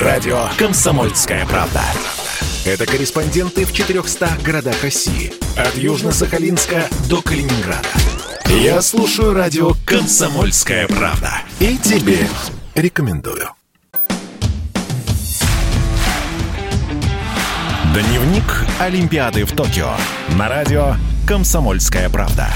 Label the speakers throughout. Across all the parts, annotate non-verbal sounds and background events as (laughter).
Speaker 1: Радио «Комсомольская правда». Это корреспонденты в 400 городах России. От Южно-Сахалинска до Калининграда. Я слушаю радио «Комсомольская правда». И тебе рекомендую. Дневник Олимпиады в Токио. На радио «Комсомольская правда».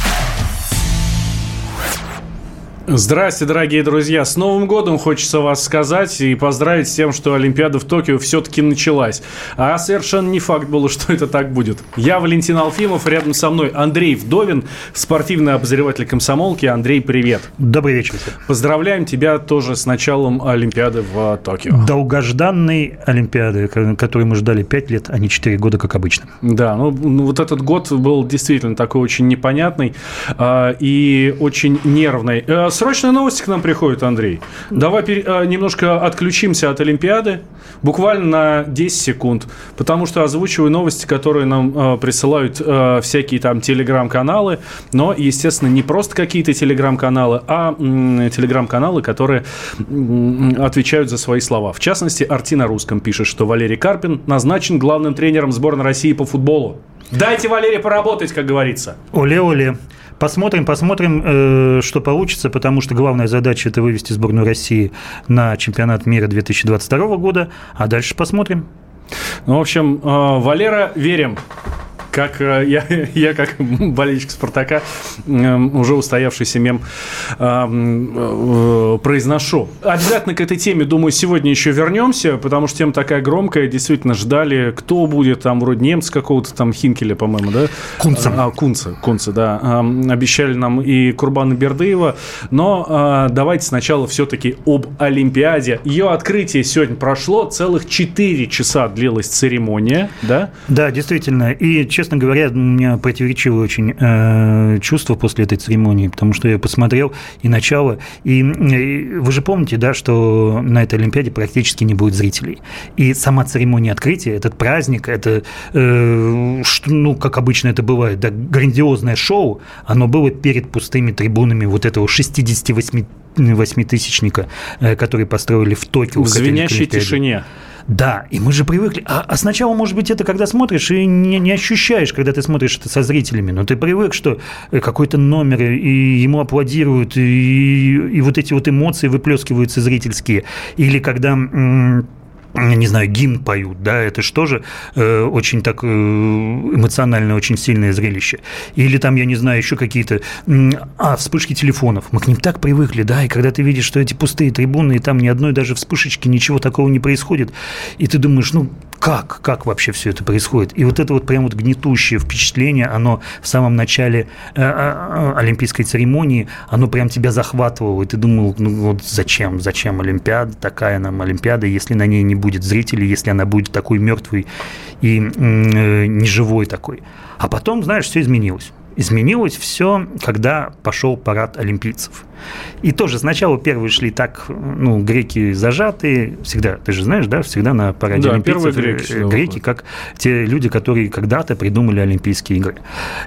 Speaker 2: Здрасте, дорогие друзья. С Новым годом хочется вас сказать и поздравить с тем, что Олимпиада в Токио все-таки началась. А совершенно не факт было, что это так будет. Я Валентин Алфимов, рядом со мной Андрей Вдовин, спортивный обозреватель комсомолки. Андрей, привет.
Speaker 3: Добрый вечер.
Speaker 2: Поздравляем тебя тоже с началом Олимпиады в Токио.
Speaker 3: Долгожданной Олимпиады, которую мы ждали 5 лет, а не 4 года, как обычно.
Speaker 2: Да, ну, ну вот этот год был действительно такой очень непонятный э, и очень нервный. Э, срочная новость к нам приходит, Андрей. Давай. А, немножко отключимся от Олимпиады, буквально на 10 секунд, потому что озвучиваю новости, которые нам э, присылают э, всякие там телеграм-каналы, но, естественно, не просто какие-то телеграм-каналы, а телеграм-каналы, которые отвечают за свои слова. В частности, Арти на русском пишет, что Валерий Карпин назначен главным тренером сборной России по футболу. Дайте Валерий поработать, как говорится.
Speaker 3: Оле-оле. Посмотрим, посмотрим, э, что получится, потому что главная задача – это вывести сборную России на чемпионат мира 2022 года, а дальше посмотрим.
Speaker 2: Ну, в общем, э, Валера, верим как э, (laughs) я, я как (laughs) болельщик Спартака, эм, уже устоявшийся мем эм, э, произношу. Обязательно к этой теме, думаю, сегодня еще вернемся, потому что тема такая громкая, действительно ждали, кто будет, там вроде немца какого-то, там Хинкеля, по-моему, да?
Speaker 3: Кунца.
Speaker 2: А, Кунца, Кунца, да. Эм, обещали нам и Курбана Бердыева, но э, давайте сначала все-таки об Олимпиаде. Ее открытие сегодня прошло, целых 4 часа длилась церемония, да?
Speaker 3: Да, действительно, и честно говоря, у меня противоречивое очень э, чувство после этой церемонии, потому что я посмотрел и начало, и, и вы же помните, да, что на этой Олимпиаде практически не будет зрителей. И сама церемония открытия, этот праздник, это, э, что, ну, как обычно это бывает, да, грандиозное шоу, оно было перед пустыми трибунами вот этого 68 восьмитысячника, э, который построили в Токио.
Speaker 2: В звенящей тишине.
Speaker 3: Да, и мы же привыкли. А, а сначала, может быть, это когда смотришь и не, не ощущаешь, когда ты смотришь это со зрителями. Но ты привык, что э, какой-то номер, и ему аплодируют, и, и вот эти вот эмоции выплескиваются зрительские. Или когда не знаю, гимн поют, да, это что же э, очень так э, эмоционально, очень сильное зрелище. Или там, я не знаю, еще какие-то, а, вспышки телефонов. Мы к ним так привыкли, да, и когда ты видишь, что эти пустые трибуны, и там ни одной даже вспышечки, ничего такого не происходит, и ты думаешь, ну, как, как вообще все это происходит? И вот это вот прям вот гнетущее впечатление, оно в самом начале э, э, олимпийской церемонии, оно прям тебя захватывало, и ты думал, ну вот зачем, зачем Олимпиада, такая нам Олимпиада, если на ней не будет зрителей, если она будет такой мертвой и э, неживой такой. А потом, знаешь, все изменилось. Изменилось все, когда пошел парад олимпийцев. И тоже сначала первые шли так, ну, греки зажатые, всегда, ты же знаешь, да, всегда на параде да, олимпийцев греки, э, греки, как те люди, которые когда-то придумали Олимпийские игры.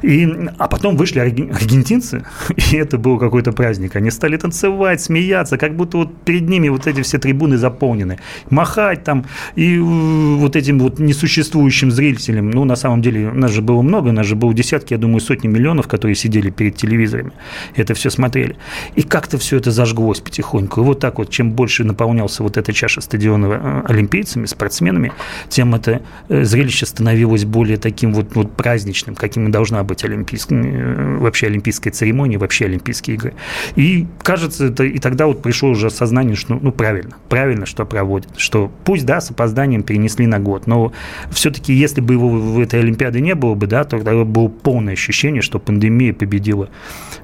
Speaker 3: И, а потом вышли аргентинцы, (laughs) и это был какой-то праздник. Они стали танцевать, смеяться, как будто вот перед ними вот эти все трибуны заполнены. Махать там и вот этим вот несуществующим зрителям. Ну, на самом деле, нас же было много, нас же было десятки, я думаю, сотни миллионов, которые сидели перед телевизорами, это все смотрели. И как-то все это зажглось потихоньку. И вот так вот, чем больше наполнялся вот эта чаша стадиона э, олимпийцами, спортсменами, тем это э, зрелище становилось более таким вот, вот праздничным, каким и должна быть олимпийская, э, вообще олимпийская церемония, вообще Олимпийские игры. И кажется, это, и тогда вот пришло уже осознание, что ну правильно, правильно, что проводят, что пусть, да, с опозданием перенесли на год, но все-таки, если бы его в этой Олимпиаде не было бы, да, то тогда было полное ощущение, что пандемия победила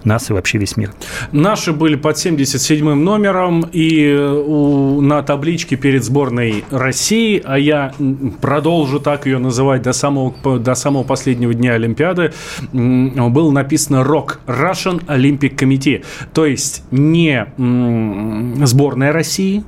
Speaker 3: нас и вообще весь мир.
Speaker 2: Наши были под 77 номером и э, у, на табличке перед сборной России, а я продолжу так ее называть до самого, до самого последнего дня Олимпиады, было написано «РОК» – Russian Olympic Committee. То есть не сборная России,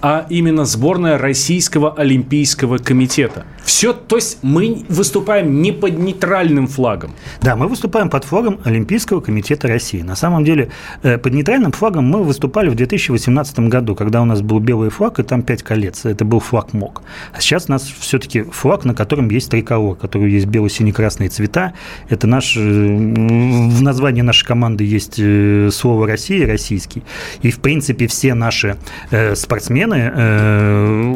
Speaker 2: а именно сборная Российского Олимпийского комитета. Все, то есть мы выступаем не под нейтральным флагом.
Speaker 3: Да, мы выступаем под флагом Олимпийского комитета России. На самом деле, э, под нейтральным флагом мы выступали в 2018 году, когда у нас был белый флаг, и там пять колец. Это был флаг МОК. А сейчас у нас все-таки флаг, на котором есть триколор, который есть бело-сине-красные цвета. Это наш... Э, в названии нашей команды есть э, слово «Россия», «российский». И, в принципе, все наши спортсмены,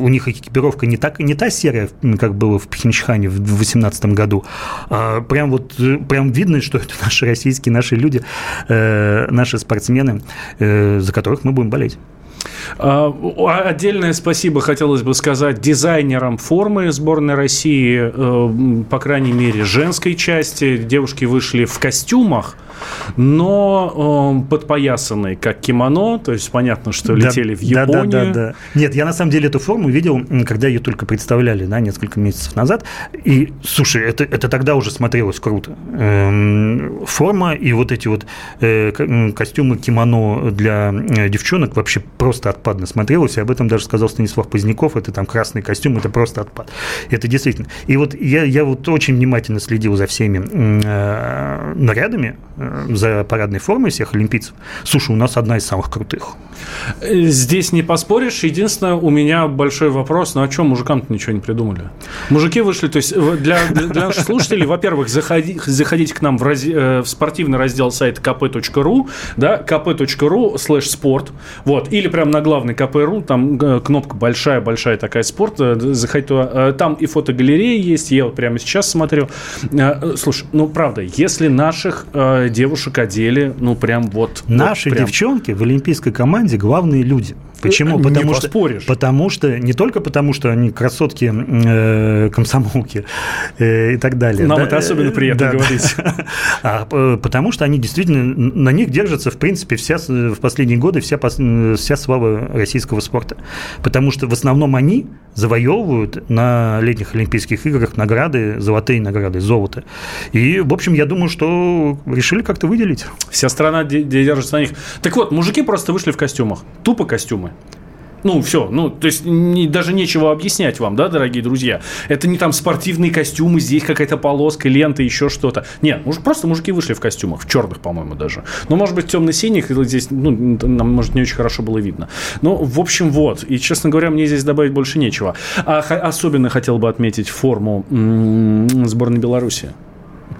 Speaker 3: у них экипировка не, так, не та серая, как было в Пхенчхане в 2018 году. А прям вот прям видно, что это (laughs) наши российские, наши люди, э, наши спортсмены, э, за которых мы будем болеть.
Speaker 2: А, отдельное спасибо хотелось бы сказать дизайнерам формы сборной России, э, по крайней мере, женской части. Девушки вышли в костюмах, но э, подпоясанные, как кимоно, то есть понятно, что летели да, в Японию. Да, да, да, да.
Speaker 3: Нет, я на самом деле эту форму видел, когда ее только представляли, да, несколько месяцев назад. И, слушай, это, это тогда уже смотрелось круто. Эм, форма и вот эти вот э, костюмы кимоно для девчонок вообще просто отпадно смотрелось. И об этом даже сказал Станислав Поздняков. Это там красный костюм, это просто отпад. Это действительно. И вот я, я вот очень внимательно следил за всеми э, нарядами, э, за парадной формой всех олимпийцев. Слушай, у нас одна из самых крутых.
Speaker 2: Здесь не поспоришь. Единственное, у меня большой вопрос, ну а что мужикам-то ничего не придумали? Мужики вышли, то есть для, для наших слушателей, во-первых, заходи, заходите к нам в, раз, э, в спортивный раздел сайта kp.ru, да, kp.ru слэш спорт, вот, или прям на главный kp.ru, там э, кнопка большая-большая такая спорт, э, заходите туда, там и фотогалерея есть, я вот прямо сейчас смотрю. Слушай, ну правда, если наших девушек одели, ну прям вот...
Speaker 3: Наши
Speaker 2: вот
Speaker 3: прям... девчонки в олимпийской команде главные люди. Почему?
Speaker 2: Не
Speaker 3: потому
Speaker 2: поспоришь.
Speaker 3: что, потому что не только потому, что они красотки, э, комсомолки э, и так далее.
Speaker 2: Нам да, это особенно приятно да, говорить. (laughs)
Speaker 3: А э, потому что они действительно на них держится, в принципе, вся в последние годы вся вся слава российского спорта, потому что в основном они завоевывают на летних Олимпийских играх награды, золотые награды, золото. И, в общем, я думаю, что решили как-то выделить.
Speaker 2: Вся страна держится на них. Так вот, мужики просто вышли в костюмах. Тупо костюмы. Ну, все, ну, то есть не, даже нечего объяснять вам, да, дорогие друзья. Это не там спортивные костюмы, здесь какая-то полоска, лента, еще что-то. Нет, муж, просто мужики вышли в костюмах, в черных, по-моему, даже. Ну, может быть, темно-синих, здесь, ну, нам, может, не очень хорошо было видно. Ну, в общем, вот. И, честно говоря, мне здесь добавить больше нечего. А особенно хотел бы отметить форму м-м, сборной Беларуси.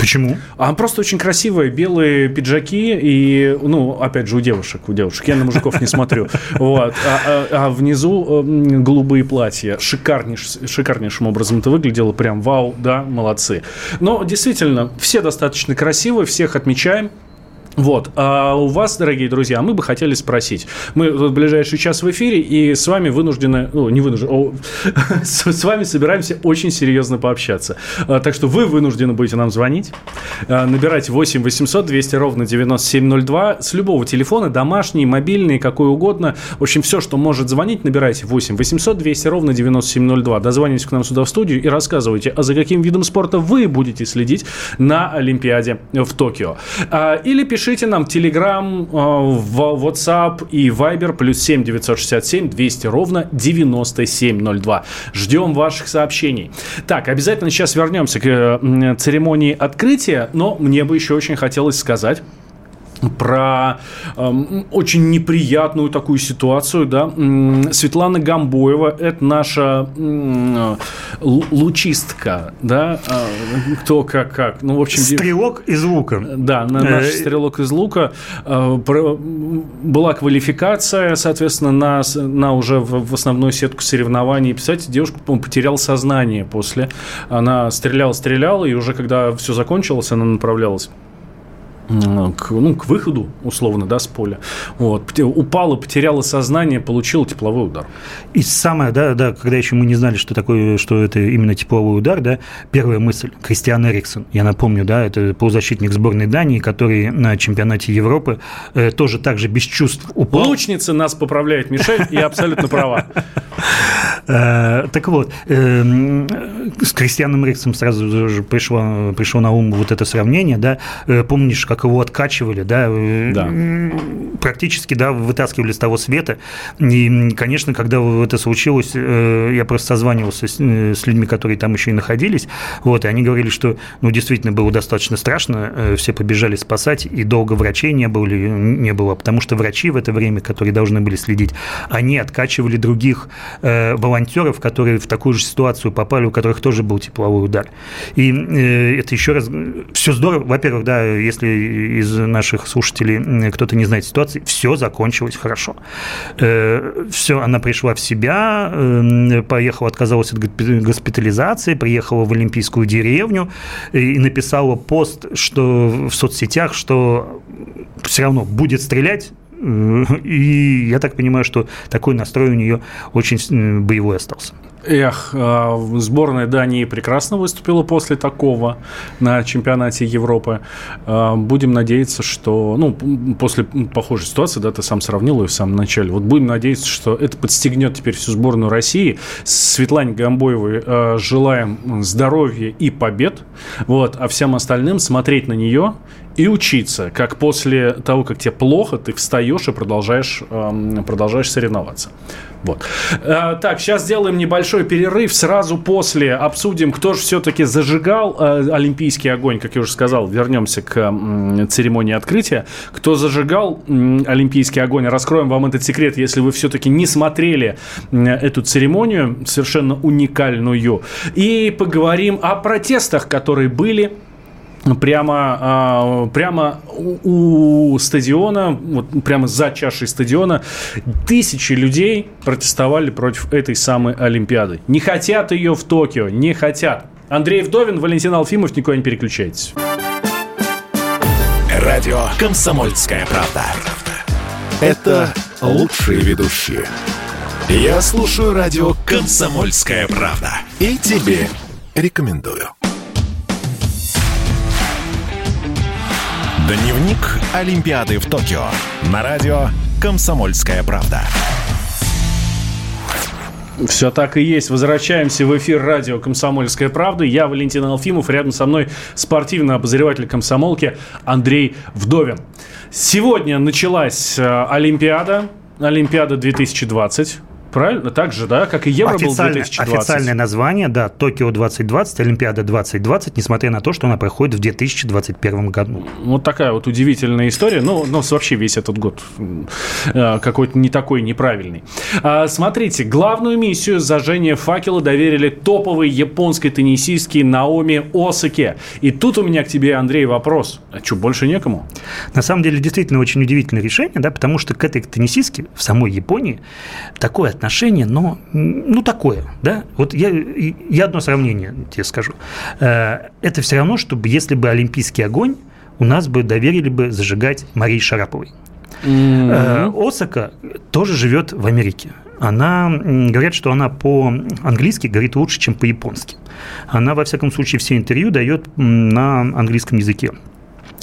Speaker 3: Почему?
Speaker 2: А просто очень красивые белые пиджаки и, ну, опять же, у девушек, у девушек. Я на мужиков не смотрю. Вот. А, а, а внизу голубые платья. Шикарнейш, шикарнейшим образом это выглядело. Прям вау, да, молодцы. Но действительно, все достаточно красивые, всех отмечаем. Вот. А у вас, дорогие друзья, мы бы хотели спросить. Мы в ближайший час в эфире, и с вами вынуждены, ну, не вынуждены, о, (laughs) с, вами собираемся очень серьезно пообщаться. А, так что вы вынуждены будете нам звонить, а, набирать 8 800 200 ровно 9702 с любого телефона, домашний, мобильный, какой угодно. В общем, все, что может звонить, набирайте 8 800 200 ровно 9702. Дозвонитесь к нам сюда в студию и рассказывайте, а за каким видом спорта вы будете следить на Олимпиаде в Токио. А, или пишите Пишите нам Telegram, э, WhatsApp и Viber плюс 7 967 200 ровно 9702. Ждем ваших сообщений. Так, обязательно сейчас вернемся к э, церемонии открытия, но мне бы еще очень хотелось сказать про э, очень неприятную такую ситуацию, да. Светлана Гамбоева, это наша э, лучистка, да, э, кто как как,
Speaker 3: ну в общем. Стрелок из лука.
Speaker 2: Да, наш э, стрелок из лука. Э, про, была квалификация, соответственно, на на уже в, в основную сетку соревнований. Представляете, девушка потеряла сознание после, она стреляла, стреляла, и уже когда все закончилось, она направлялась к, ну, к выходу, условно, да, с поля. Вот. Упала, потеряла сознание, получила тепловой удар.
Speaker 3: И самое, да, да, когда еще мы не знали, что такое, что это именно тепловой удар, да, первая мысль, Кристиан Эриксон, я напомню, да, это полузащитник сборной Дании, который на чемпионате Европы э, тоже так же без чувств упал.
Speaker 2: Лучница нас поправляет, Мишель, и абсолютно права. (laughs)
Speaker 3: Э, так вот, эм, с Кристианом Риксом сразу же пришло, пришло на ум вот это сравнение, да, э, помнишь, как его откачивали, да, э, да. практически, да, вытаскивали с того света, и, конечно, когда это случилось, я просто созванивался с, с людьми, которые там еще и находились, вот, и они говорили, что, ну, действительно было достаточно страшно, все побежали спасать, и долго врачей не было, не было, потому что врачи в это время, которые должны были следить, они откачивали других э, волонтеров, которые в такую же ситуацию попали, у которых тоже был тепловой удар. И э, это еще раз все здорово. Во-первых, да, если из наших слушателей кто-то не знает ситуации, все закончилось хорошо. Э, все, она пришла в себя, э, поехала, отказалась от госпитализации, приехала в Олимпийскую деревню и написала пост, что в соцсетях, что все равно будет стрелять, и я так понимаю, что такой настрой у нее очень боевой остался.
Speaker 2: Эх, а, сборная Дании прекрасно выступила после такого на чемпионате Европы. А, будем надеяться, что... Ну, после похожей ситуации, да, ты сам сравнил ее в самом начале. Вот будем надеяться, что это подстегнет теперь всю сборную России. Светлане Гамбоевой а, желаем здоровья и побед. Вот, а всем остальным смотреть на нее и учиться, как после того, как тебе плохо, ты встаешь и продолжаешь, продолжаешь соревноваться. Вот. Э, так, сейчас сделаем небольшой перерыв. Сразу после обсудим, кто же все-таки зажигал э, олимпийский огонь, как я уже сказал. Вернемся к церемонии открытия. Кто зажигал олимпийский огонь? Раскроем вам этот секрет, если вы все-таки не смотрели эту церемонию, совершенно уникальную. И поговорим о протестах, которые были прямо, а, прямо у стадиона, вот прямо за чашей стадиона, тысячи людей протестовали против этой самой Олимпиады. Не хотят ее в Токио, не хотят. Андрей Вдовин, Валентин Алфимов, никуда не переключайтесь.
Speaker 1: Радио «Комсомольская правда». Это лучшие ведущие. Я слушаю радио «Комсомольская правда». И тебе рекомендую. Дневник Олимпиады в Токио на радио «Комсомольская правда».
Speaker 2: Все так и есть. Возвращаемся в эфир радио «Комсомольская правда». Я Валентин Алфимов. Рядом со мной спортивный обозреватель комсомолки Андрей Вдовин. Сегодня началась э, Олимпиада. Олимпиада 2020. Правильно? Так же, да? Как и Евро
Speaker 3: Официально,
Speaker 2: был 2020.
Speaker 3: Официальное название, да, Токио 2020, Олимпиада 2020, несмотря на то, что она проходит в 2021 году.
Speaker 2: Вот такая вот удивительная история. Ну, ну вообще весь этот год э, какой-то не такой неправильный. А, смотрите, главную миссию зажжения факела доверили топовой японской теннисистке Наоми Осаке. И тут у меня к тебе, Андрей, вопрос. А что, больше некому?
Speaker 3: На самом деле, действительно очень удивительное решение, да, потому что к этой теннисистке в самой Японии такое отношение, но ну такое, да. Вот я, я одно сравнение тебе скажу. Э, это все равно, чтобы если бы Олимпийский огонь у нас бы доверили бы зажигать Марии Шараповой. Mm-hmm. Осака тоже живет в Америке. Она, говорят, что она по-английски говорит лучше, чем по-японски. Она, во всяком случае, все интервью дает на английском языке.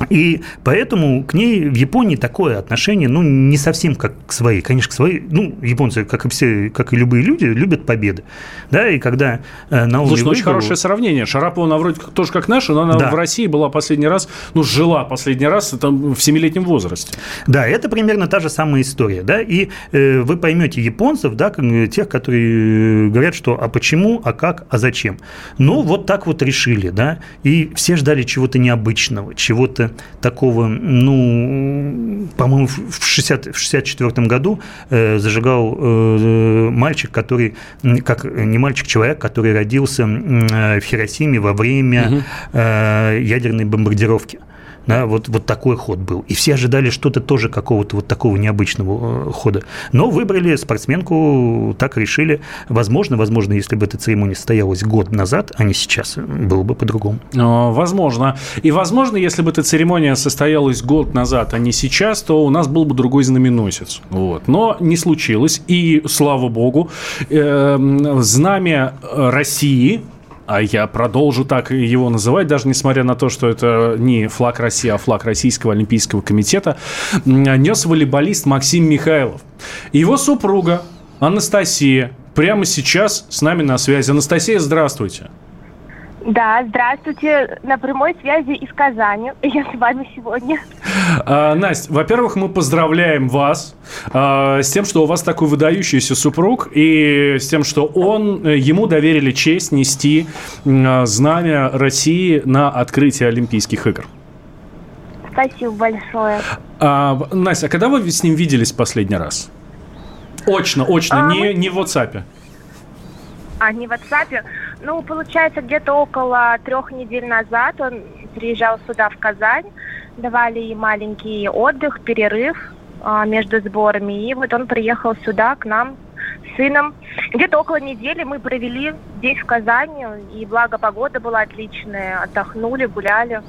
Speaker 3: И поэтому к ней в Японии такое отношение, ну, не совсем как к своей. Конечно, к своей, ну, японцы, как и все, как и любые люди, любят победы. Да, и когда
Speaker 2: э, Наоми Слушай, ну, очень хорошее сравнение. Шарапова, она вроде тоже как наша, но она да. в России была последний раз, ну, жила последний раз там, в семилетнем возрасте.
Speaker 3: Да, это примерно та же самая история, да, и э, вы поймете японцев, да, тех, которые говорят, что а почему, а как, а зачем. Ну, вот так вот решили, да, и все ждали чего-то необычного, чего-то такого, ну, по-моему, в 60, в 64 году э, зажигал э, мальчик, который, как не мальчик, человек, который родился э, в Хиросиме во время э, ядерной бомбардировки. Да, вот, вот такой ход был. И все ожидали что-то тоже какого-то вот такого необычного э, хода. Но выбрали спортсменку, так решили. Возможно, возможно, если бы эта церемония состоялась год назад, а не сейчас, было бы по-другому.
Speaker 2: Возможно. И возможно, если бы эта церемония состоялась год назад, а не сейчас, то у нас был бы другой знаменосец. Вот. Но не случилось. И, слава богу, эм, знамя России а я продолжу так его называть, даже несмотря на то, что это не флаг России, а флаг Российского Олимпийского комитета, нес волейболист Максим Михайлов. Его супруга Анастасия прямо сейчас с нами на связи. Анастасия, здравствуйте.
Speaker 4: Да, здравствуйте. На прямой связи из Казани. Я с вами сегодня.
Speaker 2: А, Настя, во-первых, мы поздравляем вас а, с тем, что у вас такой выдающийся супруг и с тем, что он, э, ему доверили честь нести а, знамя России на открытие Олимпийских игр.
Speaker 4: Спасибо большое.
Speaker 2: А, Настя, а когда вы с ним виделись последний раз? Очно, очно,
Speaker 4: А,
Speaker 2: не,
Speaker 4: мы-
Speaker 2: не в WhatsApp.
Speaker 4: А, не в WhatsApp. Ну, получается, где-то около трех недель назад он приезжал сюда, в Казань. Давали ей маленький отдых, перерыв а, между сборами. И вот он приехал сюда к нам с сыном. Где-то около недели мы провели здесь, в Казани. И благо погода была отличная. Отдохнули, гуляли.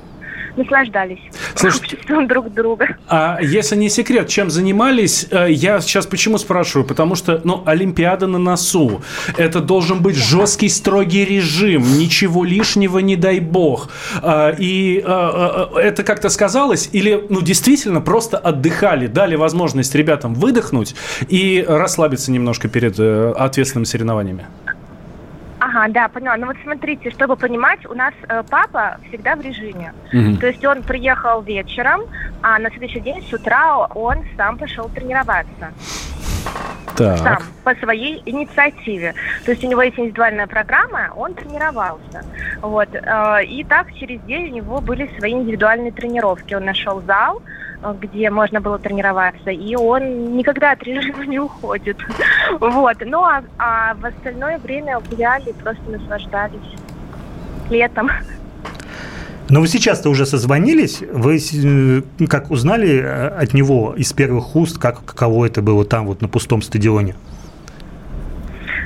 Speaker 4: Наслаждались
Speaker 2: Слушайте,
Speaker 4: обществом друг друга.
Speaker 2: А если не секрет, чем занимались? Э, Я сейчас почему спрашиваю? Потому что, ну, Олимпиада на носу. Это должен быть жесткий, строгий режим. Ничего лишнего, не дай бог. А, И а, а, это как-то сказалось? Или, ну, действительно, просто отдыхали, дали возможность ребятам выдохнуть и расслабиться немножко перед э, ответственными соревнованиями?
Speaker 4: Ага, да, поняла. Ну вот смотрите, чтобы понимать, у нас э, папа всегда в режиме.
Speaker 2: Мгм.
Speaker 4: То есть он приехал вечером, а на следующий день с утра он сам пошел тренироваться. Сам,
Speaker 2: Так.
Speaker 4: по своей инициативе. То есть у него есть индивидуальная программа, он тренировался. Вот. э, И так через день у него были свои индивидуальные тренировки. Он нашел зал, где можно было тренироваться, и он никогда от режима не уходит. (laughs) Вот. Ну, а, а в остальное время гуляли, просто наслаждались летом.
Speaker 3: Но вы сейчас-то уже созвонились, вы э, как узнали э, от него из первых уст, как каково это было там вот на пустом стадионе?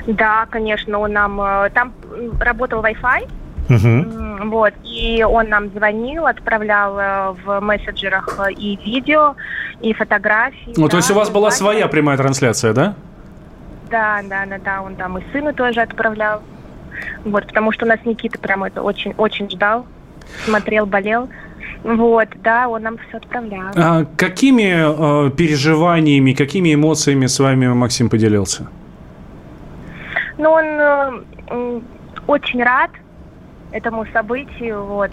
Speaker 4: Да, конечно, он нам... э, Там работал Wi-Fi,
Speaker 3: Мгм.
Speaker 4: Вот, и он нам звонил, отправлял э, в мессенджерах э, и видео, и фотографии.
Speaker 2: Ну, то
Speaker 4: да,
Speaker 2: есть у вас была своя прямая трансляция, да?
Speaker 4: Да, да, да, да, он там и сыну тоже отправлял. Вот, потому что у нас Никита прям это очень-очень ждал, смотрел, болел. Вот, да, он нам все отправлял.
Speaker 2: А какими э, переживаниями, какими эмоциями с вами Максим поделился?
Speaker 4: Но он э, очень рад этому событию, вот,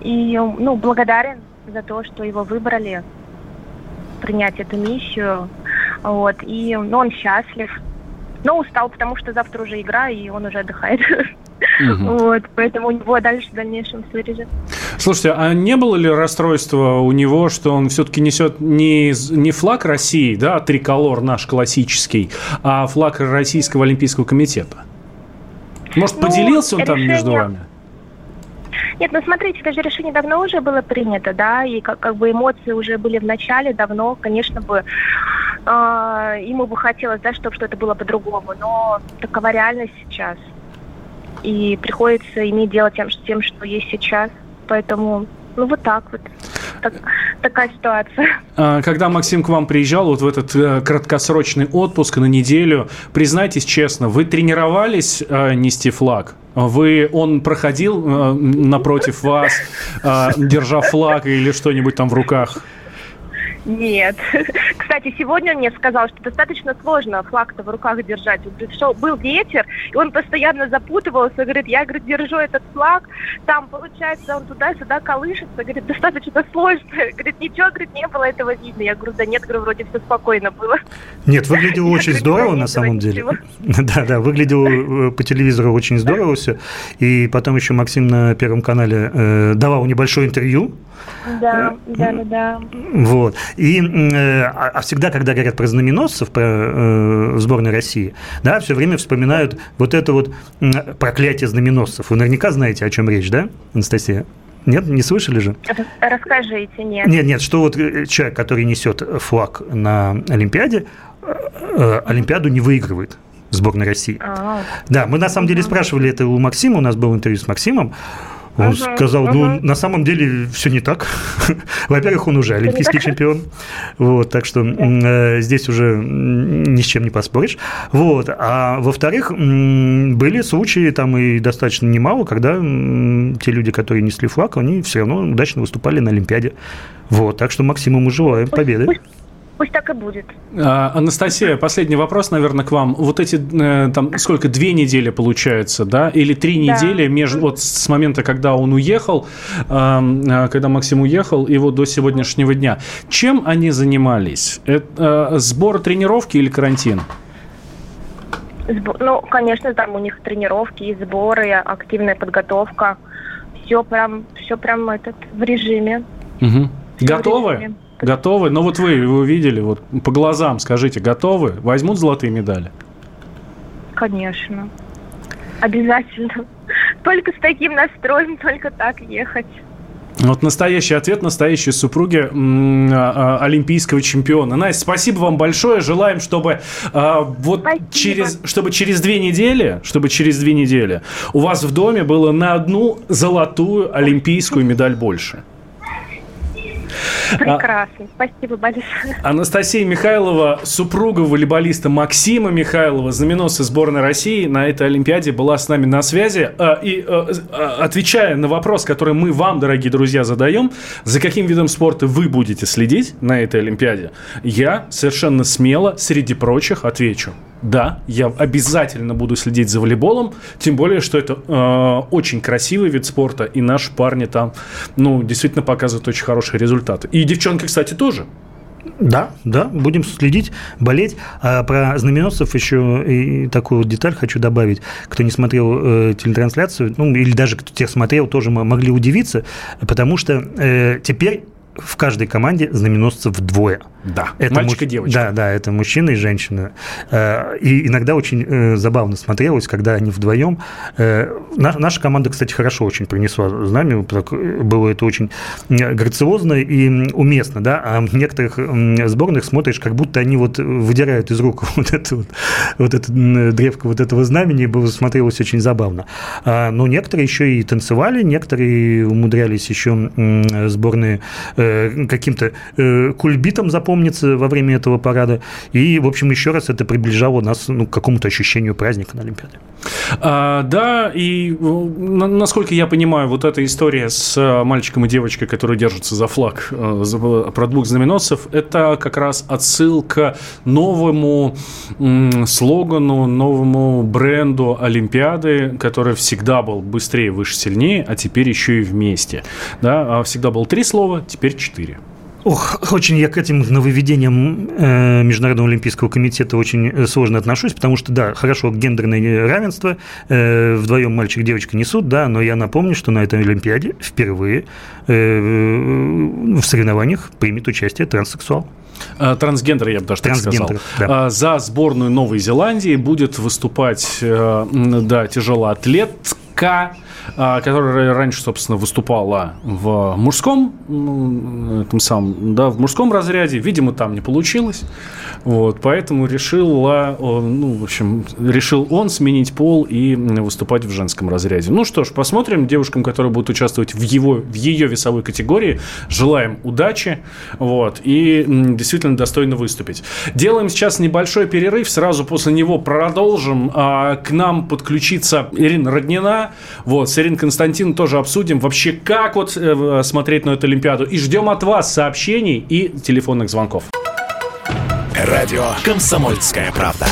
Speaker 4: и, ну, благодарен за то, что его выбрали принять эту миссию, вот, и, ну, он счастлив, но устал, потому что завтра уже игра, и он уже отдыхает,
Speaker 2: Мгм. (laughs)
Speaker 4: вот, поэтому у него дальше в дальнейшем свой режим.
Speaker 2: Слушайте, а не было ли расстройства у него, что он все-таки несет не, не флаг России, да, триколор наш классический, а флаг Российского Олимпийского комитета? Может,
Speaker 4: Ну,
Speaker 2: поделился он там
Speaker 4: решение-
Speaker 2: между вами?
Speaker 4: Нет, ну смотрите, это же решение давно уже было принято, да, и как, как бы эмоции уже были в начале давно, конечно бы а, ему бы хотелось, да, чтобы что-то было по-другому, но такова реальность сейчас. И приходится иметь дело тем, тем, что есть сейчас. Поэтому, ну вот так вот. Так- такая ситуация.
Speaker 2: А, Когда Максим к вам приезжал вот в этот э, краткосрочный отпуск на неделю, признайтесь честно, вы тренировались э, нести флаг? Вы, он проходил э, напротив вас, держа флаг или что-нибудь там в руках?
Speaker 4: Нет. (laughs) Кстати, сегодня он мне сказал, что достаточно сложно флаг-то в руках держать. Он говорит, что был ветер, и он постоянно запутывался. Говорит, я, говорит, держу этот флаг, там, получается, он туда-сюда колышется. Говорит, достаточно сложно. (laughs) Говорит, ничего, говорит, не было этого видно. Я говорю, да нет, говорю, вроде все спокойно было.
Speaker 3: Нет, выглядело очень здорово на самом деле. (laughs) Да, да, выглядело э, по телевизору очень здорово все. И потом еще Максим на Первом канале э, давал небольшое интервью.
Speaker 4: Да, да, да, да.
Speaker 3: Вот. И, э, а а всегда, когда говорят про знаменосцев, про э, сборной России, да, все время вспоминают вот это вот проклятие знаменосцев. Вы наверняка знаете, о чем речь, да, Анастасия? Нет, не слышали же?
Speaker 4: Расскажите, нет.
Speaker 3: Нет, нет, что вот э, человек, который несет флаг на Олимпиаде, э, Олимпиаду не выигрывает сборной России.
Speaker 4: А,
Speaker 3: Да, мы на самом деле спрашивали это у Максима, у нас было интервью с Максимом. Он
Speaker 4: Мгм,
Speaker 3: сказал, ну,
Speaker 4: мгм.
Speaker 3: на самом деле все не так. (laughs) Во-первых, он уже олимпийский чемпион, вот, так что э, здесь уже ни с чем не поспоришь. Вот, а во-вторых, были случаи там и достаточно немало, когда те люди, которые несли флаг, они все равно удачно выступали на Олимпиаде. Вот, так что Максиму мы желаем победы.
Speaker 4: Пусть, Пусть так и будет.
Speaker 2: А, Анастасия, последний вопрос, наверное, к вам. Вот эти, э, там, сколько, две недели получается, да? Или три
Speaker 4: Да.
Speaker 2: недели между, вот с момента, когда он уехал, э, когда Максим уехал, и вот до сегодняшнего дня. Чем они занимались? Это э, сбор тренировки или карантин?
Speaker 4: Ну, конечно, там у них тренировки и сборы, активная подготовка. Все прям, все прям этот в режиме.
Speaker 2: Мгм.
Speaker 4: Всё в
Speaker 2: Готовы?
Speaker 4: режиме.
Speaker 2: Готовы? Ну вот вы, вы увидели, вот по глазам скажите, готовы? Возьмут золотые медали?
Speaker 4: Конечно. Обязательно. Только с таким настроем, только так ехать.
Speaker 2: Вот настоящий ответ настоящей супруги а, а, олимпийского чемпиона. Настя, спасибо вам большое. Желаем, чтобы а, вот
Speaker 4: Спасибо.
Speaker 2: через, чтобы через две недели, чтобы через две недели у вас в доме было на одну золотую олимпийскую медаль больше. (laughs)
Speaker 4: Прекрасно. Спасибо большое.
Speaker 2: Анастасия Михайлова, супруга волейболиста Максима Михайлова, знаменосца сборной России, на этой Олимпиаде была с нами на связи. А, И а, а, отвечая на вопрос, который мы вам, дорогие друзья, задаем, за каким видом спорта вы будете следить на этой Олимпиаде, я совершенно смело, среди прочих, отвечу. Да, я обязательно буду следить за волейболом, тем более, что это э, очень красивый вид спорта, и наши парни там, ну, действительно показывают очень хорошие результаты. И девчонки, кстати, тоже.
Speaker 3: Да, да, будем следить, болеть. А про знаменосцев еще и такую деталь хочу добавить. Кто не смотрел э, телетрансляцию, ну или даже кто тех смотрел, тоже могли удивиться, потому что э, теперь в каждой команде знаменосцев двое.
Speaker 2: Да,
Speaker 3: Это
Speaker 2: мальчик
Speaker 3: муж-
Speaker 2: и девочка.
Speaker 3: Да, да, это мужчина и женщина. Э, И иногда очень э, забавно смотрелось, когда они вдвоем. Э, на- Наша команда, кстати, хорошо очень принесла знамя. Было это очень грациозно и уместно, да. А в некоторых сборных смотришь, как будто они вот выдирают из рук (laughs) вот эту вот, вот эту м, древко вот этого знамени. Было смотрелось очень забавно. А, Но некоторые еще и танцевали, некоторые умудрялись еще сборные э, каким-то э, кульбитом запомниться во время этого парада. И, в общем, еще раз это приближало нас ну, к какому-то ощущению праздника на Олимпиаде.
Speaker 2: А, да, и э, на- насколько я понимаю, вот эта история с мальчиком и девочкой, которые держатся за флаг про двух знаменосцев, это как раз отсылка новому слогану, новому бренду Олимпиады, который всегда был быстрее, выше, сильнее, а теперь еще и вместе. Да, а всегда было три слова, теперь четыре.
Speaker 3: Ох, очень я к этим нововведениям э, Международного олимпийского комитета очень э, сложно отношусь, потому что, да, хорошо, гендерное равенство, э, вдвоем мальчик и девочка несут, да, но я напомню, что на этой Олимпиаде впервые э, в соревнованиях примет участие транссексуал.
Speaker 2: А, Трансгендер, я бы даже так сказал.
Speaker 3: Да.
Speaker 2: А, За сборную Новой Зеландии будет выступать, э, да, тяжелоатлетка, которая раньше, собственно, выступала в мужском, этом самом, да, в мужском разряде. Видимо, там не получилось. Вот, поэтому решила, ну, в общем, решил он сменить пол и выступать в женском разряде. Ну что ж, посмотрим девушкам, которые будут участвовать в, его, в ее весовой категории. Желаем удачи. Вот, и действительно достойно выступить. Делаем сейчас небольшой перерыв. Сразу после него продолжим. А, к нам подключится Ирина Роднина. Вот, с Ириной Константин тоже обсудим вообще, как вот э, смотреть на эту Олимпиаду. И ждем от вас сообщений и телефонных звонков.
Speaker 1: Радио «Комсомольская правда».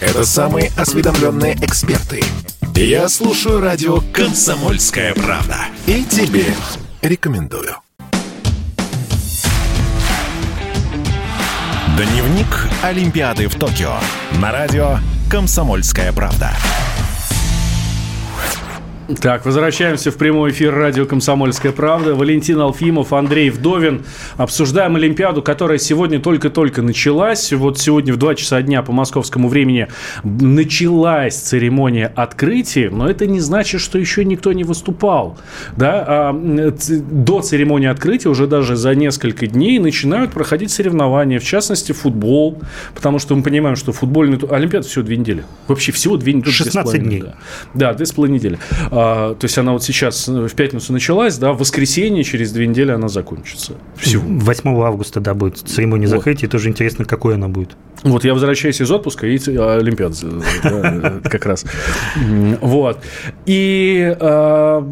Speaker 1: Это самые осведомленные эксперты. Я слушаю радио «Комсомольская правда». И тебе рекомендую. Дневник Олимпиады в Токио. На радио «Комсомольская правда».
Speaker 2: Так, возвращаемся в прямой эфир радио «Комсомольская правда». Валентин Алфимов, Андрей Вдовин. Обсуждаем Олимпиаду, которая сегодня только-только началась. Вот сегодня в 2 часа дня по московскому времени началась церемония открытия, но это не значит, что еще никто не выступал. Да? А, до церемонии открытия уже даже за несколько дней начинают проходить соревнования, в частности, футбол, потому что мы понимаем, что футбольный... Олимпиада всего две недели. Вообще всего две недели.
Speaker 3: 16 дней.
Speaker 2: Да, две с половиной недели. А, то есть она вот сейчас э, в пятницу началась, да, в воскресенье через две недели она закончится. Всего.
Speaker 3: 8 августа, да, будет церемония
Speaker 2: Вот.
Speaker 3: закрытия. Тоже интересно, какой она будет.
Speaker 2: Вот я возвращаюсь из отпуска и ц- Олимпиада (laughs) э, как раз. Вот. И, э,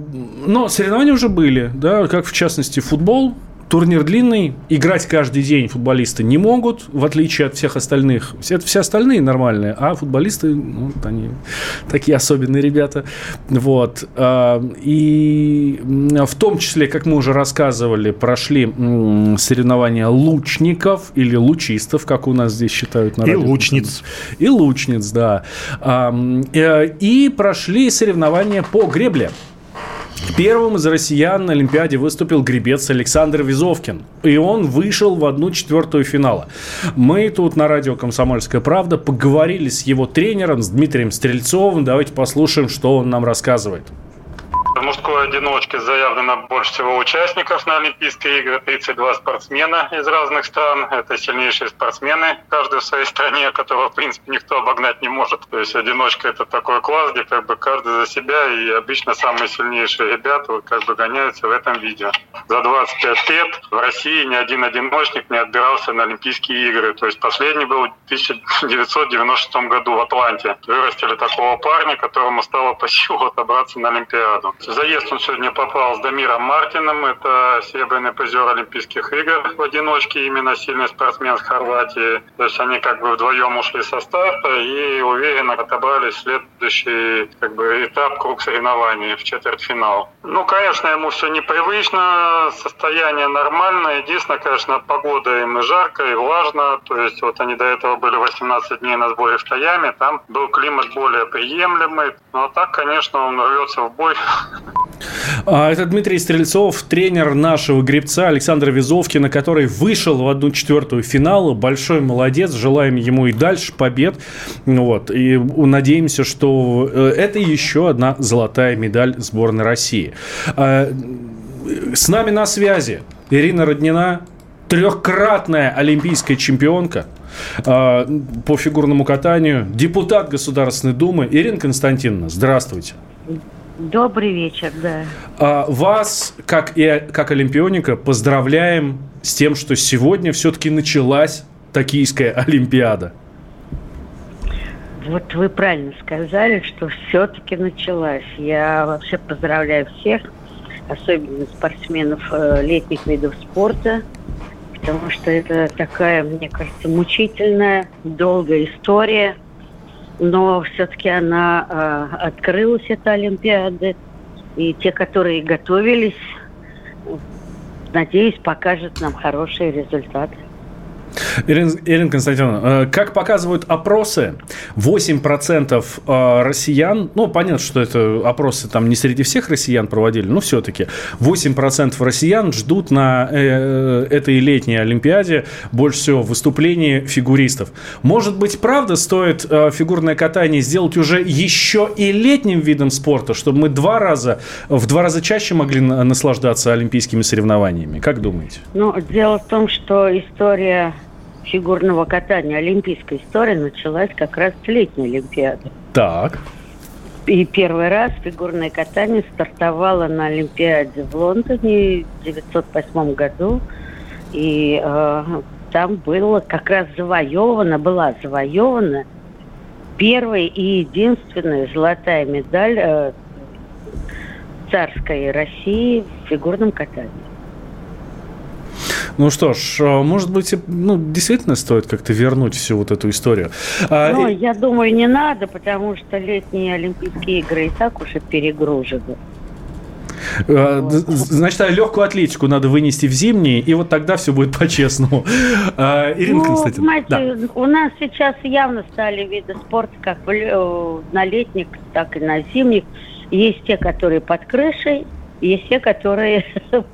Speaker 2: но соревнования уже были, да, как в частности футбол. Турнир длинный, играть каждый день футболисты не могут, в отличие от всех остальных. Это все остальные нормальные, а футболисты, ну, они (laughs) такие особенные ребята. Вот. А, и в том числе, как мы уже рассказывали, прошли соревнования лучников или лучистов, как у нас здесь считают на
Speaker 3: радио. И лучниц.
Speaker 2: И лучниц, да. Э, и прошли соревнования по гребле. Первым из россиян на Олимпиаде выступил гребец Александр Визовкин. И он вышел в одну четвертую финала. Мы тут на радио «Комсомольская правда» поговорили с его тренером, с Дмитрием Стрельцовым. Давайте послушаем, что он нам рассказывает.
Speaker 5: В мужской одиночке заявлено больше всего участников на Олимпийские игры. 32 спортсмена из разных стран. Это сильнейшие спортсмены, каждый в своей стране, которого, в принципе, никто обогнать не может. То есть одиночка – это такой класс, где как бы каждый за себя, и обычно самые сильнейшие ребята вот, как бы гоняются в этом видео. За 25 лет в России ни один одиночник не отбирался на Олимпийские игры. То есть последний был в 1996 году в Атланте. Вырастили такого парня, которому стало по силу отобраться на Олимпиаду заезд он сегодня попал с Дамиром Мартином. Это серебряный призер Олимпийских игр в одиночке, именно сильный спортсмен с Хорватии. То есть они как бы вдвоем ушли со старта и уверенно отобрали следующий как бы, этап круг соревнований в четвертьфинал. Ну, конечно, ему все непривычно, состояние нормальное. Единственное, конечно, погода им и жарко, и влажно. То есть вот они до этого были 18 дней на сборе в Таяме, там был климат более приемлемый. Ну, а так, конечно, он рвется в бой
Speaker 2: это Дмитрий Стрельцов, тренер нашего гребца Александра Визовкина, который вышел в одну четвертую финала. Большой молодец. Желаем ему и дальше побед. Вот. И надеемся, что э, это еще одна золотая медаль сборной России. А, с нами на связи Ирина Роднина, трехкратная олимпийская чемпионка а, по фигурному катанию, депутат Государственной Думы. Ирина Константиновна, здравствуйте.
Speaker 6: Добрый вечер, да.
Speaker 2: А, вас, как и как олимпионика, поздравляем с тем, что сегодня все-таки началась Токийская (laughs) Олимпиада.
Speaker 6: Вот вы правильно сказали, что все-таки началась. Я вообще поздравляю всех, особенно спортсменов э, летних видов спорта, потому что это такая, мне кажется, мучительная, долгая история – но все-таки она э, открылась, эта Олимпиада, и те, которые готовились, надеюсь, покажут нам хорошие результаты.
Speaker 2: Ирина, Константиновна, э, как показывают опросы, 8% э, россиян, ну, понятно, что это опросы там не среди всех россиян проводили, но все-таки 8% россиян ждут на э, этой летней Олимпиаде больше всего выступлений фигуристов. Может быть, правда, стоит фигурное катание сделать уже еще и летним видом спорта, чтобы мы два раза, в два раза чаще могли наслаждаться олимпийскими соревнованиями? Как думаете?
Speaker 6: Ну, дело в том, что история фигурного катания, олимпийская история началась как раз с летней Олимпиады.
Speaker 2: Так.
Speaker 6: И первый раз фигурное катание стартовало на Олимпиаде в Лондоне в 1908 году. И э, там было как раз завоевана, была завоевана первая и единственная золотая медаль э, царской России в фигурном катании.
Speaker 2: Ну что ж, э, может быть, ну, действительно стоит как-то вернуть всю вот эту историю.
Speaker 6: А, ну, я думаю, не надо, потому что летние Олимпийские игры и так уже перегружены.
Speaker 2: Э, значит, а легкую атлетику надо вынести в зимние, и вот тогда все будет (laughs) по-честному.
Speaker 6: А, Ирина ну, Константиновна. Знаете, да. у нас сейчас явно стали виды спорта как э, на летних, так и на зимних. Есть те, которые под крышей, есть те, которые (laughs)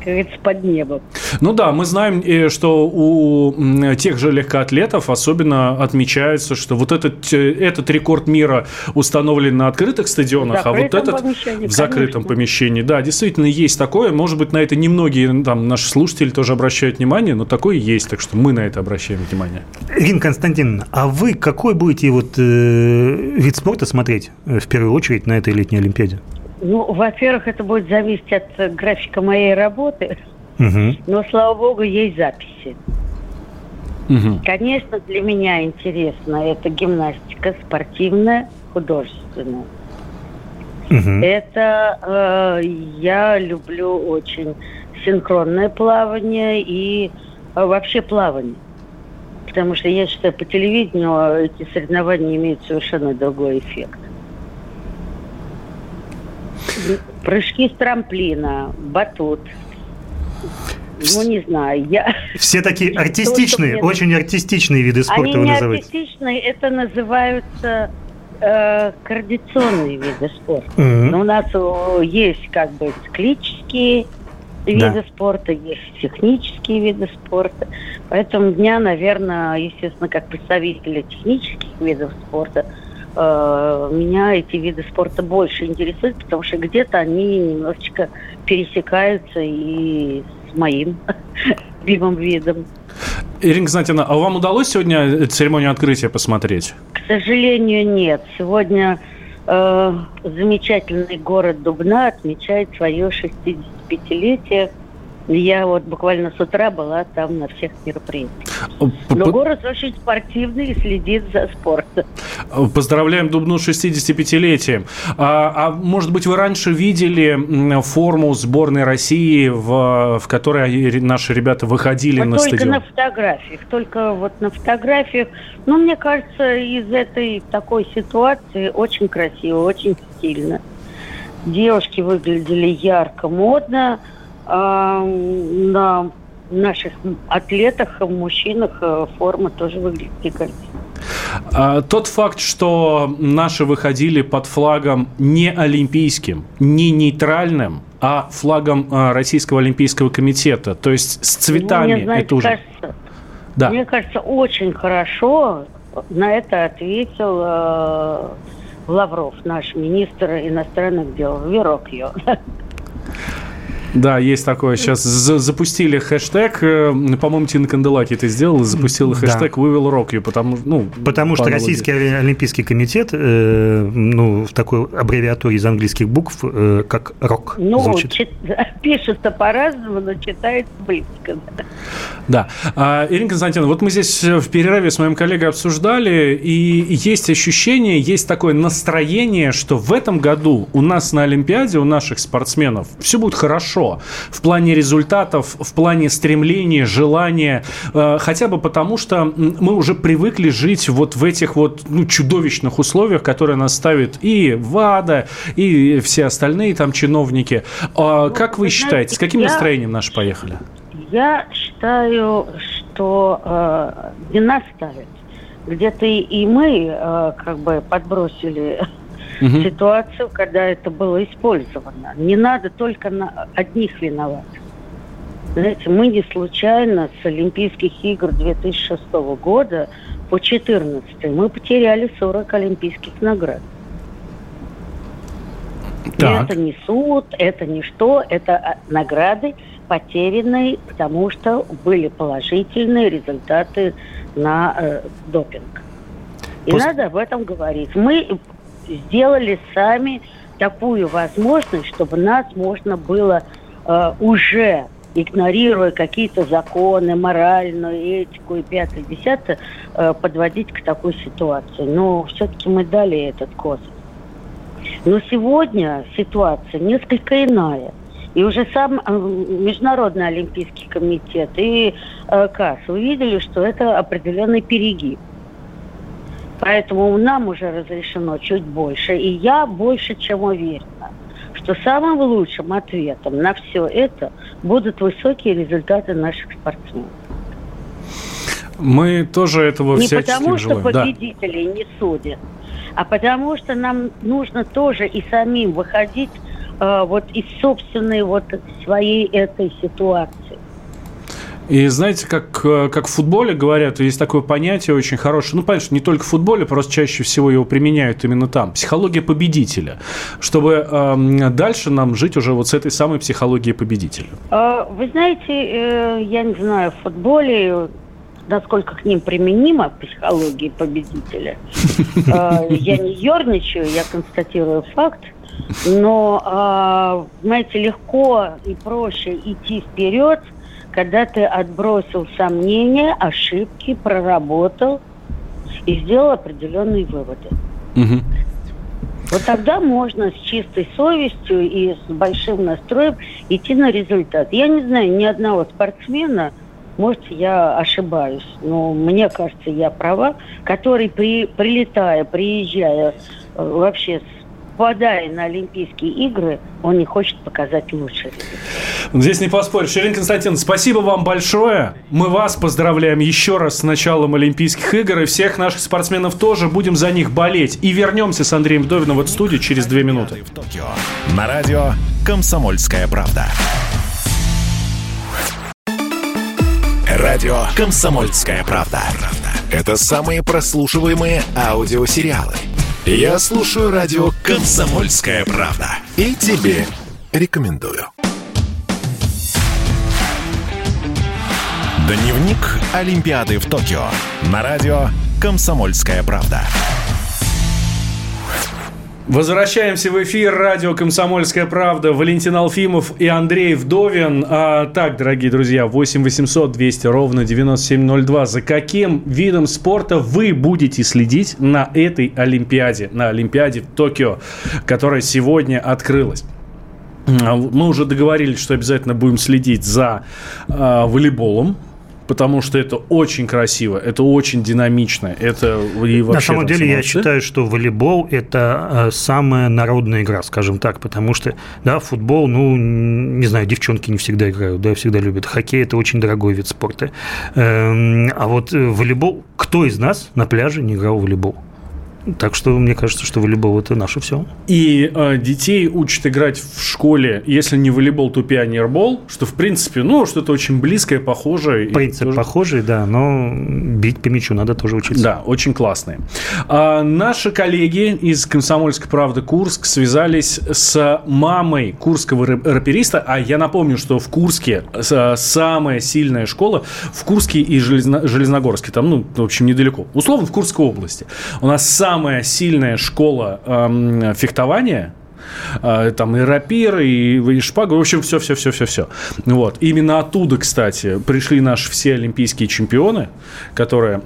Speaker 6: как говорится, под небом.
Speaker 2: Ну да, мы знаем, э, что у тех же легкоатлетов особенно отмечается, что вот этот, э, этот рекорд мира установлен на открытых стадионах, а вот этот в закрытом конечно. помещении. Да, действительно есть такое. Может быть, на это немногие там, наши слушатели тоже обращают внимание, но такое есть, так что мы на это обращаем внимание.
Speaker 3: Ирина Константиновна, а вы какой будете вот, э, вид спорта смотреть э, в первую очередь на этой летней Олимпиаде?
Speaker 6: Ну, во-первых, это будет зависеть от графика моей работы. Угу. Но, слава богу, есть записи. Угу. Конечно, для меня интересно это гимнастика спортивная, художественная. Угу. Это э, я люблю очень синхронное плавание и а, вообще плавание. Потому что я считаю, по телевидению эти соревнования имеют совершенно другой эффект. Прыжки с трамплина, батут. Ну, не знаю, я...
Speaker 3: Все такие артистичные, То, очень артистичные виды спорта
Speaker 6: Они
Speaker 3: вы
Speaker 6: не
Speaker 3: называете.
Speaker 6: артистичные, это называются э, координационные виды спорта. Mm-hmm. Но у нас есть как бы циклические виды да. спорта, есть технические виды спорта. Поэтому дня, наверное, естественно, как представителя технических видов спорта, э, меня эти виды спорта больше интересуют, потому что где-то они немножечко пересекаются и с моим (laughs) любимым видом.
Speaker 2: Ирина Константиновна, а вам удалось сегодня церемонию открытия посмотреть?
Speaker 6: К сожалению, нет. Сегодня э, замечательный город Дубна отмечает свое 65-летие. Я вот буквально с утра была там на всех мероприятиях. Но город очень спортивный и следит за спортом.
Speaker 2: Поздравляем Дубну с 65-летием. А, а может быть, вы раньше видели форму сборной России, в, в которой наши ребята выходили
Speaker 6: вот
Speaker 2: на
Speaker 6: только
Speaker 2: стадион?
Speaker 6: Только на фотографиях. Только вот на фотографиях. Ну, мне кажется, из этой такой ситуации очень красиво, очень стильно. Девушки выглядели ярко, модно. А, на наших атлетах, мужчинах э, форма тоже выглядит красиво.
Speaker 2: А, тот факт, что наши выходили под флагом не олимпийским, не нейтральным, а флагом а, Российского олимпийского комитета, то есть с цветами,
Speaker 6: мне, знаете,
Speaker 2: это уже...
Speaker 6: Кажется, да. Мне кажется, очень хорошо на это ответил э, Лавров, наш министр иностранных дел, Верок ее. (laughs)
Speaker 2: Да, есть такое. Сейчас запустили хэштег. Э, по-моему, Тина Канделаки это сделала. Запустила хэштег да. «We will rock you», потому, ну,
Speaker 3: потому что Российский Олимпийский комитет, э, ну, в такой аббревиатуре из английских букв, э, как «рок»
Speaker 6: ну,
Speaker 3: звучит.
Speaker 6: Чит... (laughs) пишется по-разному, но читается близко.
Speaker 2: Да. А, Ирина Константиновна, вот мы здесь в перерыве с моим коллегой обсуждали, и есть ощущение, есть такое настроение, что в этом году у нас на Олимпиаде, у наших спортсменов все будет хорошо хорошо в плане результатов, в плане стремления, желания, э, хотя бы потому, что мы уже привыкли жить вот в этих вот ну, чудовищных условиях, которые нас ставят и ВАДА, и все остальные там чиновники. А ну, как вы, считаете, с каким настроением наши поехали?
Speaker 6: Я считаю, что э, не нас ставят. Где-то и мы э, как бы подбросили угу. ситуацию, когда это было использовано. Не надо только на одних виноват. Знаете, мы не случайно с Олимпийских игр 2006 года по 14 мы потеряли 40 олимпийских наград. Так. Это не суд, это не что, это а, награды потерянные, потому что были положительные результаты на э, допинг. И Пусть... надо об этом говорить. Мы сделали сами такую возможность, чтобы нас можно было э, уже игнорируя какие-то законы, моральную этику и пятое, десятое, э, подводить к такой ситуации. Но все-таки мы дали этот козырь. Но сегодня ситуация несколько иная. И уже сам э, Международный Олимпийский комитет и э, КАС увидели, что это определенный перегиб. Поэтому нам уже разрешено чуть больше. И я больше чем уверена, что самым лучшим ответом на все это будут высокие результаты наших спортсменов.
Speaker 2: Мы тоже этого
Speaker 6: Не
Speaker 2: всячески
Speaker 6: потому,
Speaker 2: желаем.
Speaker 6: что победителей да. не судят, а потому что нам нужно тоже и самим выходить э, вот из собственной вот своей этой ситуации.
Speaker 2: И знаете, как, э, как в футболе говорят, есть такое понятие очень хорошее, ну, понятно, не только в футболе, просто чаще всего его применяют именно там. Психология победителя. Чтобы э, дальше нам жить уже вот с этой самой психологией победителя.
Speaker 6: А, вы знаете, э, я не знаю, в футболе насколько к ним применима психология победителя. (laughs) А, я не ерничаю, я констатирую факт. Но, а, знаете, легко и проще идти вперед – когда ты отбросил сомнения, ошибки, проработал и сделал определенные выводы. Угу. Вот тогда можно с чистой совестью и с большим настроем идти на результат. Я не знаю ни одного спортсмена, может, я ошибаюсь, но мне кажется, я права, который, при, прилетая, приезжая э, вообще с попадая на Олимпийские игры, он не хочет показать лучше.
Speaker 2: Здесь не поспоришь. Ирина Константиновна, спасибо вам большое. Мы вас поздравляем еще раз с началом Олимпийских игр. И всех наших спортсменов тоже. Будем за них болеть. И вернемся с Андреем Вдовиным в эту студию через две минуты.
Speaker 1: На радио «Комсомольская правда». Радио «Комсомольская правда». Это самые прослушиваемые аудиосериалы – я слушаю радио «Комсомольская правда» и тебе рекомендую. Дневник Олимпиады в Токио на радио «Комсомольская правда».
Speaker 2: Возвращаемся в эфир. Радио «Комсомольская правда». Валентин Алфимов и Андрей Вдовин. А, так, дорогие друзья, 8 800 200 ровно 9702. За каким видом спорта вы будете следить на этой Олимпиаде? На Олимпиаде в Токио, которая сегодня открылась. Мы уже договорились, что обязательно будем следить за э, волейболом потому что это очень красиво, это очень динамично, это
Speaker 3: и вообще... На самом деле я считаю, что волейбол – это э, самая народная игра, скажем так, потому что, да, футбол, ну, не знаю, девчонки не всегда играют, да, всегда любят. Хоккей – это очень дорогой вид спорта. Эм, а вот э, волейбол, кто из нас на пляже не играл в волейбол? Так что мне кажется, что волейбол это наше все.
Speaker 2: И э, детей учат играть в школе, если не волейбол, то пионербол, что в принципе, ну, что-то очень близкое, похожее.
Speaker 3: Принцип тоже... похожий, да, но бить по мячу надо тоже учиться.
Speaker 2: Да, очень классные. А, наши коллеги из «Комсомольской правды» Курск связались с мамой курского рапериста, а я напомню, что в Курске самая сильная школа в Курске и Железно... Железногорске, там, ну, в общем, недалеко. Условно, в Курской области. У нас самая сильная школа эм, фехтования, э, там и рапиры, и, и шпага, в общем, все-все-все-все-все. Вот. Именно оттуда, кстати, пришли наши все олимпийские чемпионы, которые,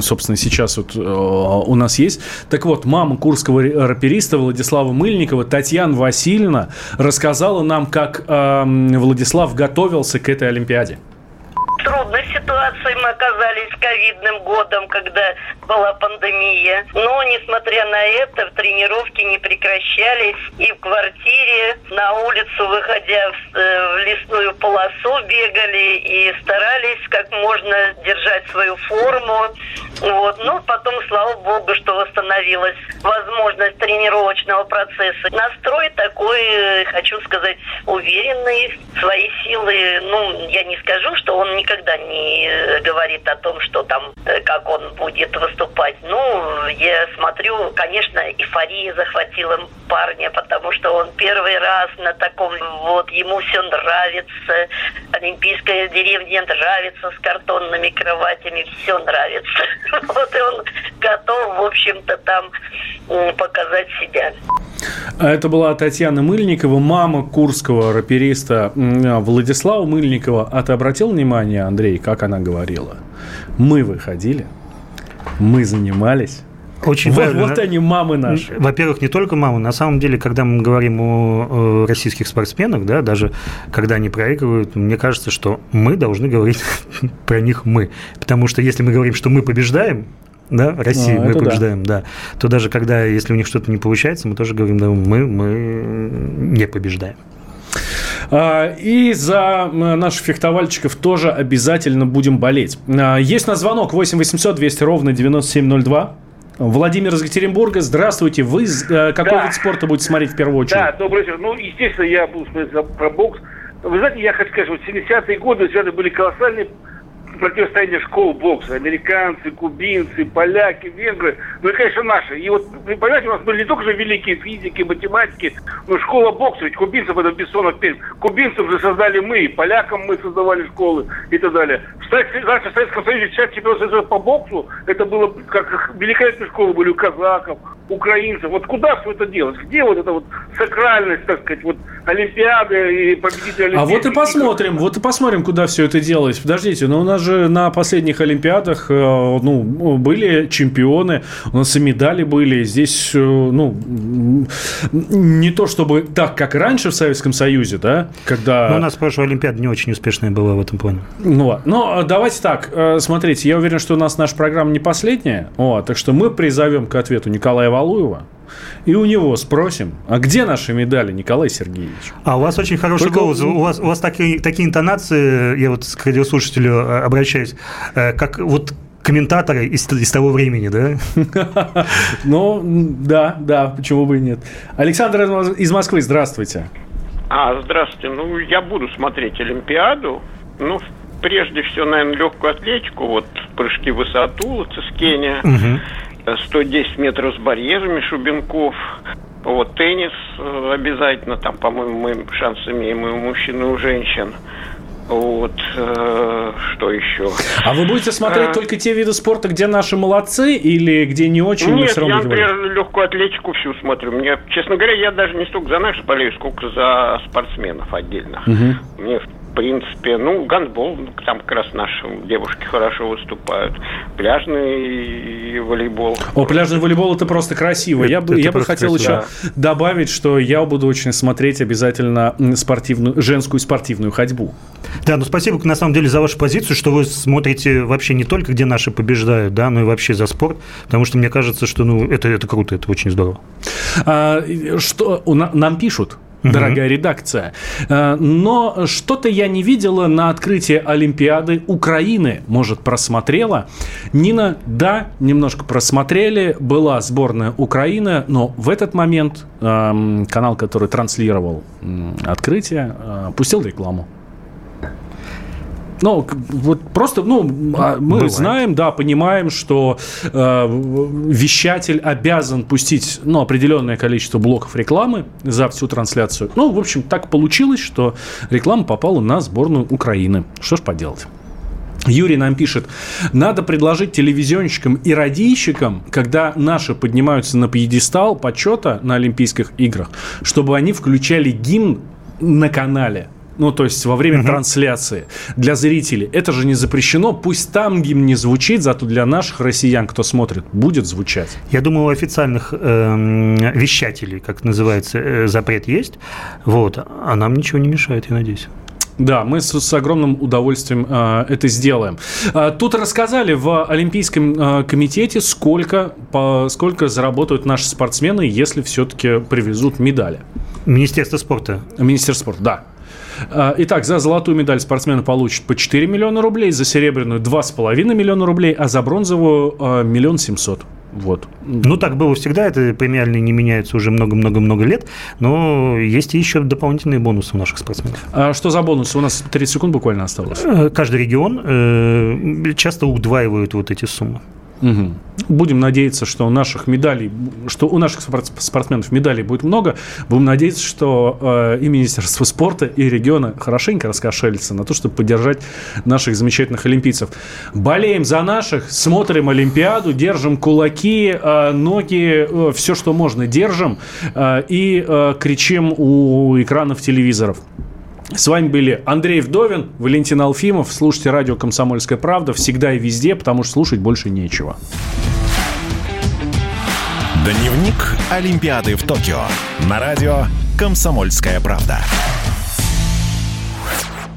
Speaker 2: собственно, сейчас вот э, у нас есть. Так вот, мама курского рапериста Владислава Мыльникова, Татьяна Васильевна, рассказала нам, как э, Владислав готовился к этой Олимпиаде
Speaker 7: трудной ситуации мы оказались ковидным годом, когда была пандемия. Но, несмотря на это, тренировки не прекращались. И в квартире, на улицу, выходя в, э, в лесную полосу, бегали и старались как можно держать свою форму. Вот. Но потом, слава богу, что восстановилась возможность тренировочного процесса. Настрой такой, э, хочу сказать, уверенный, свои силы. Ну, я не скажу, что он никогда никогда не э, говорит о том, что там, э, как он будет выступать. Ну, я смотрю, конечно, эйфория захватила парня, потому что он первый раз на таком, вот, ему все нравится, олимпийская деревня нравится с картонными кроватями, все нравится. (laughs) Вот и он готов, в общем-то, там показать себя.
Speaker 2: А это была Татьяна Мыльникова, мама курского рапериста Владислава Мыльникова. А ты обратил внимание, Андрей, как она говорила? Мы выходили, мы занимались,
Speaker 3: очень
Speaker 2: вот, вот они, мамы наши.
Speaker 3: Во-первых, не только мамы. На самом деле, когда мы говорим о российских спортсменах, да, даже когда они проигрывают, мне кажется, что мы должны говорить (laughs) про них мы. Потому что если мы говорим, что мы побеждаем, да, России а, мы побеждаем, да. да, то даже когда, если у них что-то не получается, мы тоже говорим, да, мы, мы не побеждаем.
Speaker 2: А, и за наших фехтовальщиков тоже обязательно будем болеть. А, есть на звонок 8 800 200 ровно 9702. Владимир из Екатеринбурга, здравствуйте. Вы э, какой да. вид спорта будете смотреть в первую очередь? Да,
Speaker 8: добрый вечер. Ну, естественно, я буду смотреть про бокс. Вы знаете, я хочу сказать, вот 70-е годы это были колоссальные противостояние школ бокса. Американцы, кубинцы, поляки, венгры, ну и, конечно, наши. И вот, вы понимаете, у нас были не только же великие физики, математики, но школа бокса, ведь кубинцев это Бессонов перед. Кубинцев же создали мы, полякам мы создавали школы и так далее. В, раньше в Советском Союзе часть чемпионата по боксу, это было как великолепные школы были у казаков, украинцев. Вот куда все это делать? Где вот эта вот сакральность, так сказать, вот Олимпиады и победители
Speaker 2: А вот и посмотрим, вот и посмотрим, куда все это делать. Подождите, но у нас же на последних Олимпиадах э, ну, были чемпионы, у нас и медали были. Здесь, э, ну, не то чтобы так, как раньше в Советском Союзе, да, когда...
Speaker 3: Но у нас прошлая Олимпиада не очень успешная была в этом плане.
Speaker 2: Ну, но давайте так, э, смотрите, я уверен, что у нас наша программа не последняя, вот, так что мы призовем к ответу Николая Валуева, и у него спросим, а где наши медали, Николай Сергеевич?
Speaker 3: А у вас очень хороший Только... голос. У вас, у вас такие, такие интонации, я вот к радиослушателю э, обращаюсь, э, как вот комментаторы из, из того времени,
Speaker 2: да? (laughs) Ну, да, да, почему бы и нет. Александр из Москвы, здравствуйте.
Speaker 9: А, здравствуйте. Ну, я буду смотреть Олимпиаду. Ну, прежде всего, наверное, легкую атлетику, вот прыжки в высоту, Цискения. Угу. 110 метров с барьерами Шубенков. Вот теннис э, обязательно, там, по-моему, мы шанс имеем и у мужчин, и у женщин. Вот, э, что еще?
Speaker 2: А вы будете смотреть а... только те виды спорта, где наши молодцы, или где не очень?
Speaker 9: Нет, я, например, легкую атлетику всю смотрю. Мне, честно говоря, я даже не столько за наших болею, сколько за спортсменов отдельно. Угу. Мне принципе, ну, гандбол, там как раз наши девушки хорошо выступают. Пляжный волейбол.
Speaker 2: О, пляжный волейбол это просто красиво. Это, я бы, я бы хотел красиво. еще добавить, что я буду очень смотреть обязательно спортивную, женскую спортивную ходьбу.
Speaker 3: Да, ну спасибо на самом деле за вашу позицию, что вы смотрите вообще не только, где наши побеждают, да, но и вообще за спорт, потому что мне кажется, что ну, это, это круто, это очень здорово.
Speaker 2: А, что нам пишут, дорогая угу. редакция. Э, но что-то я не видела на открытии Олимпиады Украины. Может, просмотрела? Нина, да, немножко просмотрели. Была сборная Украины, но в этот момент эм, канал, который транслировал открытие, э, пустил рекламу. Ну, вот просто, ну, а, мы Бывает. знаем, да, понимаем, что э, вещатель обязан пустить, ну, определенное количество блоков рекламы за всю трансляцию. Ну, в общем, так получилось, что реклама попала на сборную Украины. Что ж поделать. Юрий нам пишет, надо предложить телевизионщикам и радийщикам, когда наши поднимаются на пьедестал почета на Олимпийских играх, чтобы они включали гимн на канале ну, то есть во время угу. трансляции для зрителей. Это же не запрещено. Пусть там гимн не звучит, зато для наших россиян, кто смотрит, будет звучать.
Speaker 3: Я думаю, у официальных э, вещателей, как называется, э, запрет есть. Вот. А нам ничего не мешает, я надеюсь.
Speaker 2: Да, мы с, с огромным удовольствием э, это сделаем. Э, тут рассказали в Олимпийском э, комитете, сколько, по, сколько заработают наши спортсмены, если все-таки привезут медали.
Speaker 3: Министерство спорта.
Speaker 2: Министерство спорта, да. А, итак, за золотую медаль спортсмены получат по 4 миллиона рублей, за серебряную 2,5 миллиона рублей, а за бронзовую а, миллион семьсот. Вот.
Speaker 3: Ну, так было всегда, это премиальные не меняются уже много-много-много лет, но есть еще дополнительные бонусы у наших спортсменов.
Speaker 2: А что за бонусы? У нас 30 секунд буквально осталось.
Speaker 3: Э, каждый регион э, часто удваивает вот эти суммы.
Speaker 2: Угу. Будем надеяться, что у наших медалей, что у наших спортсменов медалей будет много. Будем надеяться, что э, и Министерство спорта, и региона хорошенько раскошелятся на то, чтобы поддержать наших замечательных олимпийцев. Болеем за наших, смотрим Олимпиаду, держим кулаки, э, ноги, э, все, что можно, держим э, и э, кричим у экранов телевизоров. С вами были Андрей Вдовин, Валентин Алфимов. Слушайте радио «Комсомольская правда» всегда и везде, потому что слушать больше нечего.
Speaker 1: Дневник Олимпиады в Токио на радио «Комсомольская правда».